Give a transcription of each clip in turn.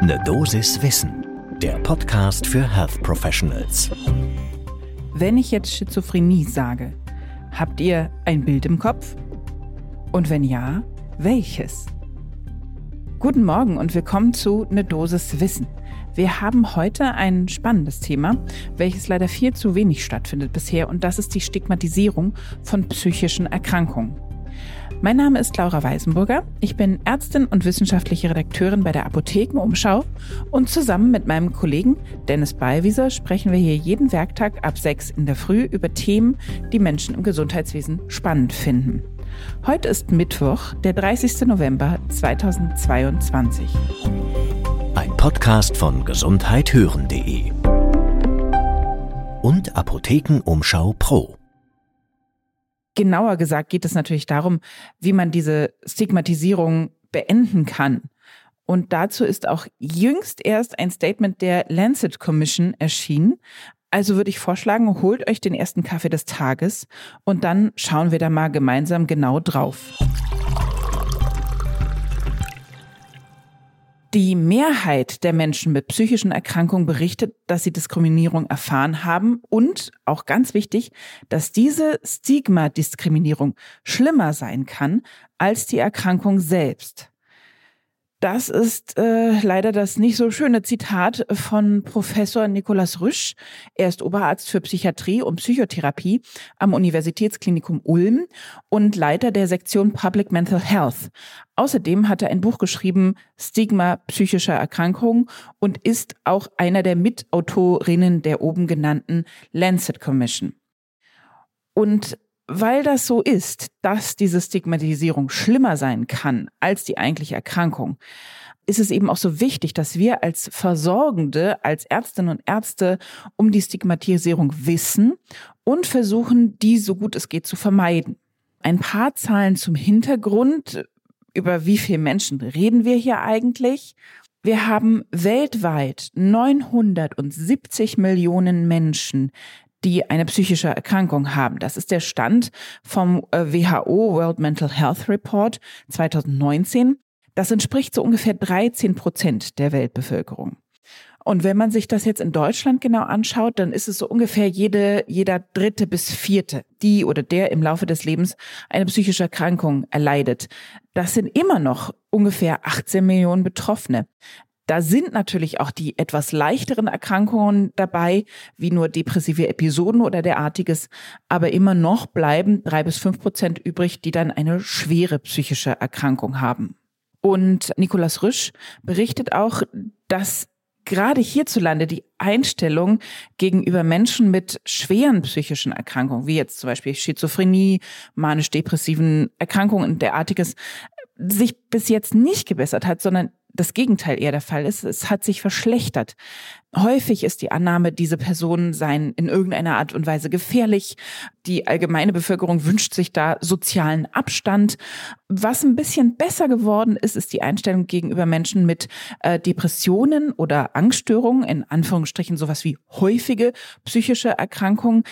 Ne Dosis Wissen, der Podcast für Health Professionals. Wenn ich jetzt Schizophrenie sage, habt ihr ein Bild im Kopf? Und wenn ja, welches? Guten Morgen und willkommen zu Ne Dosis Wissen. Wir haben heute ein spannendes Thema, welches leider viel zu wenig stattfindet bisher, und das ist die Stigmatisierung von psychischen Erkrankungen. Mein Name ist Laura Weisenburger. Ich bin Ärztin und wissenschaftliche Redakteurin bei der Apothekenumschau und zusammen mit meinem Kollegen Dennis Ballwieser sprechen wir hier jeden Werktag ab 6 in der Früh über Themen, die Menschen im Gesundheitswesen spannend finden. Heute ist Mittwoch, der 30. November 2022. Ein Podcast von gesundheithören.de und Apothekenumschau Pro. Genauer gesagt geht es natürlich darum, wie man diese Stigmatisierung beenden kann. Und dazu ist auch jüngst erst ein Statement der Lancet Commission erschienen. Also würde ich vorschlagen, holt euch den ersten Kaffee des Tages und dann schauen wir da mal gemeinsam genau drauf. Die Mehrheit der Menschen mit psychischen Erkrankungen berichtet, dass sie Diskriminierung erfahren haben und auch ganz wichtig, dass diese Stigma-Diskriminierung schlimmer sein kann als die Erkrankung selbst. Das ist äh, leider das nicht so schöne Zitat von Professor Nikolaus Rüsch. Er ist Oberarzt für Psychiatrie und Psychotherapie am Universitätsklinikum Ulm und Leiter der Sektion Public Mental Health. Außerdem hat er ein Buch geschrieben, Stigma psychischer Erkrankungen und ist auch einer der Mitautorinnen der oben genannten Lancet Commission. Und weil das so ist, dass diese Stigmatisierung schlimmer sein kann als die eigentliche Erkrankung, ist es eben auch so wichtig, dass wir als Versorgende, als Ärztinnen und Ärzte um die Stigmatisierung wissen und versuchen, die so gut es geht zu vermeiden. Ein paar Zahlen zum Hintergrund. Über wie viele Menschen reden wir hier eigentlich? Wir haben weltweit 970 Millionen Menschen, die eine psychische Erkrankung haben. Das ist der Stand vom äh, WHO World Mental Health Report 2019. Das entspricht so ungefähr 13 Prozent der Weltbevölkerung. Und wenn man sich das jetzt in Deutschland genau anschaut, dann ist es so ungefähr jede, jeder dritte bis vierte, die oder der im Laufe des Lebens eine psychische Erkrankung erleidet. Das sind immer noch ungefähr 18 Millionen Betroffene. Da sind natürlich auch die etwas leichteren Erkrankungen dabei, wie nur depressive Episoden oder derartiges. Aber immer noch bleiben drei bis fünf Prozent übrig, die dann eine schwere psychische Erkrankung haben. Und Nikolaus Rüsch berichtet auch, dass gerade hierzulande die Einstellung gegenüber Menschen mit schweren psychischen Erkrankungen, wie jetzt zum Beispiel Schizophrenie, manisch-depressiven Erkrankungen und derartiges, sich bis jetzt nicht gebessert hat, sondern das Gegenteil eher der Fall ist. Es hat sich verschlechtert. Häufig ist die Annahme, diese Personen seien in irgendeiner Art und Weise gefährlich. Die allgemeine Bevölkerung wünscht sich da sozialen Abstand. Was ein bisschen besser geworden ist, ist die Einstellung gegenüber Menschen mit äh, Depressionen oder Angststörungen, in Anführungsstrichen sowas wie häufige psychische Erkrankungen.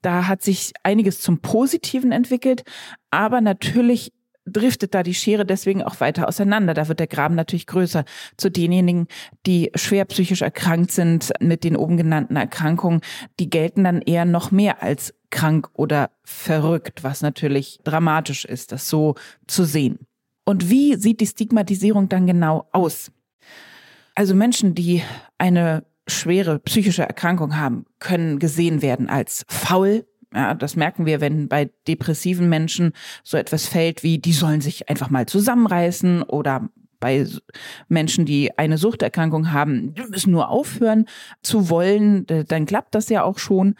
Da hat sich einiges zum Positiven entwickelt, aber natürlich driftet da die Schere deswegen auch weiter auseinander. Da wird der Graben natürlich größer zu denjenigen, die schwer psychisch erkrankt sind mit den oben genannten Erkrankungen. Die gelten dann eher noch mehr als krank oder verrückt, was natürlich dramatisch ist, das so zu sehen. Und wie sieht die Stigmatisierung dann genau aus? Also Menschen, die eine schwere psychische Erkrankung haben, können gesehen werden als faul, ja, das merken wir, wenn bei depressiven Menschen so etwas fällt wie, die sollen sich einfach mal zusammenreißen oder bei Menschen, die eine Suchterkrankung haben, die müssen nur aufhören zu wollen, dann klappt das ja auch schon.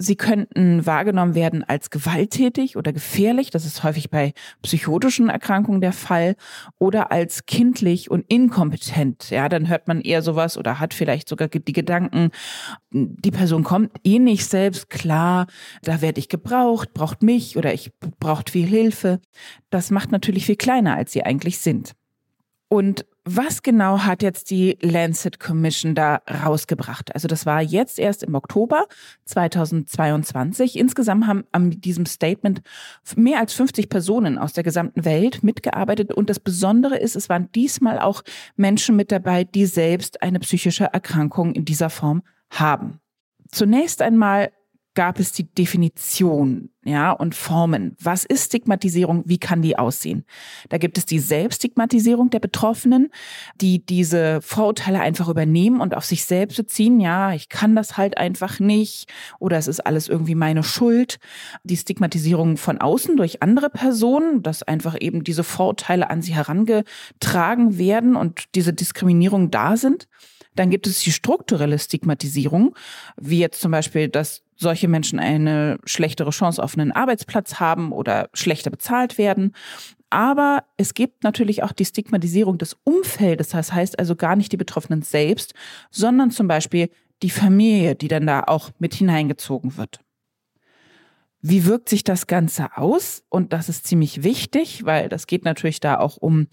Sie könnten wahrgenommen werden als gewalttätig oder gefährlich, das ist häufig bei psychotischen Erkrankungen der Fall, oder als kindlich und inkompetent. Ja, dann hört man eher sowas oder hat vielleicht sogar die Gedanken, die Person kommt eh nicht selbst klar, da werde ich gebraucht, braucht mich oder ich braucht viel Hilfe. Das macht natürlich viel kleiner, als sie eigentlich sind. Und was genau hat jetzt die Lancet Commission da rausgebracht? Also das war jetzt erst im Oktober 2022. Insgesamt haben an diesem Statement mehr als 50 Personen aus der gesamten Welt mitgearbeitet. Und das Besondere ist, es waren diesmal auch Menschen mit dabei, die selbst eine psychische Erkrankung in dieser Form haben. Zunächst einmal gab es die Definition, ja, und Formen. Was ist Stigmatisierung? Wie kann die aussehen? Da gibt es die Selbststigmatisierung der Betroffenen, die diese Vorurteile einfach übernehmen und auf sich selbst beziehen. Ja, ich kann das halt einfach nicht oder es ist alles irgendwie meine Schuld. Die Stigmatisierung von außen durch andere Personen, dass einfach eben diese Vorurteile an sie herangetragen werden und diese Diskriminierung da sind. Dann gibt es die strukturelle Stigmatisierung, wie jetzt zum Beispiel, dass solche Menschen eine schlechtere Chance auf einen Arbeitsplatz haben oder schlechter bezahlt werden. Aber es gibt natürlich auch die Stigmatisierung des Umfeldes. Das heißt also gar nicht die Betroffenen selbst, sondern zum Beispiel die Familie, die dann da auch mit hineingezogen wird. Wie wirkt sich das Ganze aus? Und das ist ziemlich wichtig, weil das geht natürlich da auch um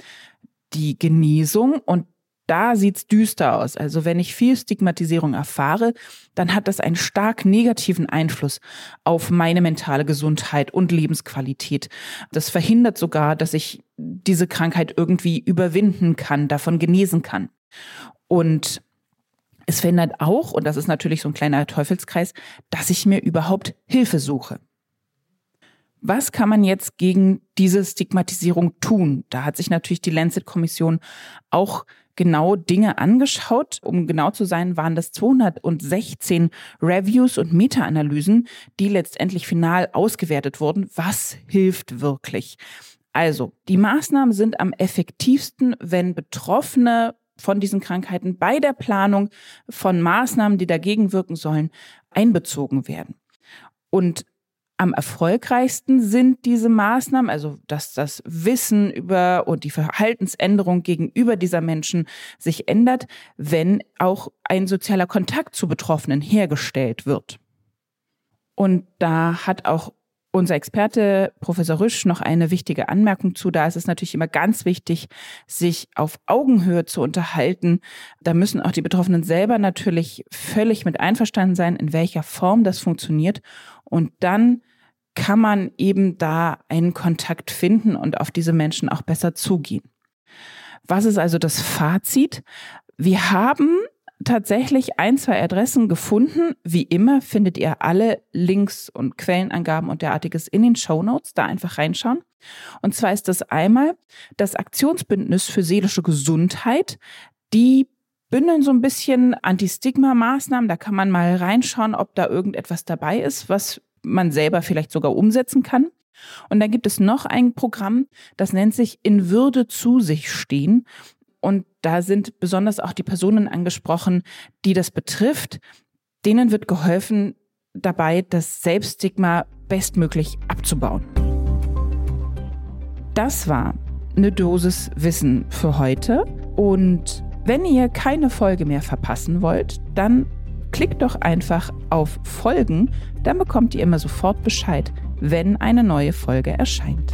die Genesung und da sieht's düster aus. Also wenn ich viel Stigmatisierung erfahre, dann hat das einen stark negativen Einfluss auf meine mentale Gesundheit und Lebensqualität. Das verhindert sogar, dass ich diese Krankheit irgendwie überwinden kann, davon genesen kann. Und es verhindert auch, und das ist natürlich so ein kleiner Teufelskreis, dass ich mir überhaupt Hilfe suche. Was kann man jetzt gegen diese Stigmatisierung tun? Da hat sich natürlich die Lancet-Kommission auch genau Dinge angeschaut. Um genau zu sein, waren das 216 Reviews und Meta-Analysen, die letztendlich final ausgewertet wurden. Was hilft wirklich? Also, die Maßnahmen sind am effektivsten, wenn Betroffene von diesen Krankheiten bei der Planung von Maßnahmen, die dagegen wirken sollen, einbezogen werden. Und am erfolgreichsten sind diese Maßnahmen, also dass das Wissen über und die Verhaltensänderung gegenüber dieser Menschen sich ändert, wenn auch ein sozialer Kontakt zu Betroffenen hergestellt wird. Und da hat auch unser Experte Professor Rüsch noch eine wichtige Anmerkung zu. Da ist es natürlich immer ganz wichtig, sich auf Augenhöhe zu unterhalten. Da müssen auch die Betroffenen selber natürlich völlig mit einverstanden sein, in welcher Form das funktioniert. Und dann kann man eben da einen Kontakt finden und auf diese Menschen auch besser zugehen. Was ist also das Fazit? Wir haben tatsächlich ein, zwei Adressen gefunden. Wie immer findet ihr alle Links und Quellenangaben und derartiges in den Show Notes. Da einfach reinschauen. Und zwar ist das einmal das Aktionsbündnis für seelische Gesundheit. Die bündeln so ein bisschen Anti-Stigma-Maßnahmen. Da kann man mal reinschauen, ob da irgendetwas dabei ist, was man selber vielleicht sogar umsetzen kann. Und dann gibt es noch ein Programm, das nennt sich In Würde zu sich stehen. Und da sind besonders auch die Personen angesprochen, die das betrifft. Denen wird geholfen, dabei das Selbststigma bestmöglich abzubauen. Das war eine Dosis Wissen für heute. Und wenn ihr keine Folge mehr verpassen wollt, dann klickt doch einfach auf Folgen, dann bekommt ihr immer sofort Bescheid, wenn eine neue Folge erscheint.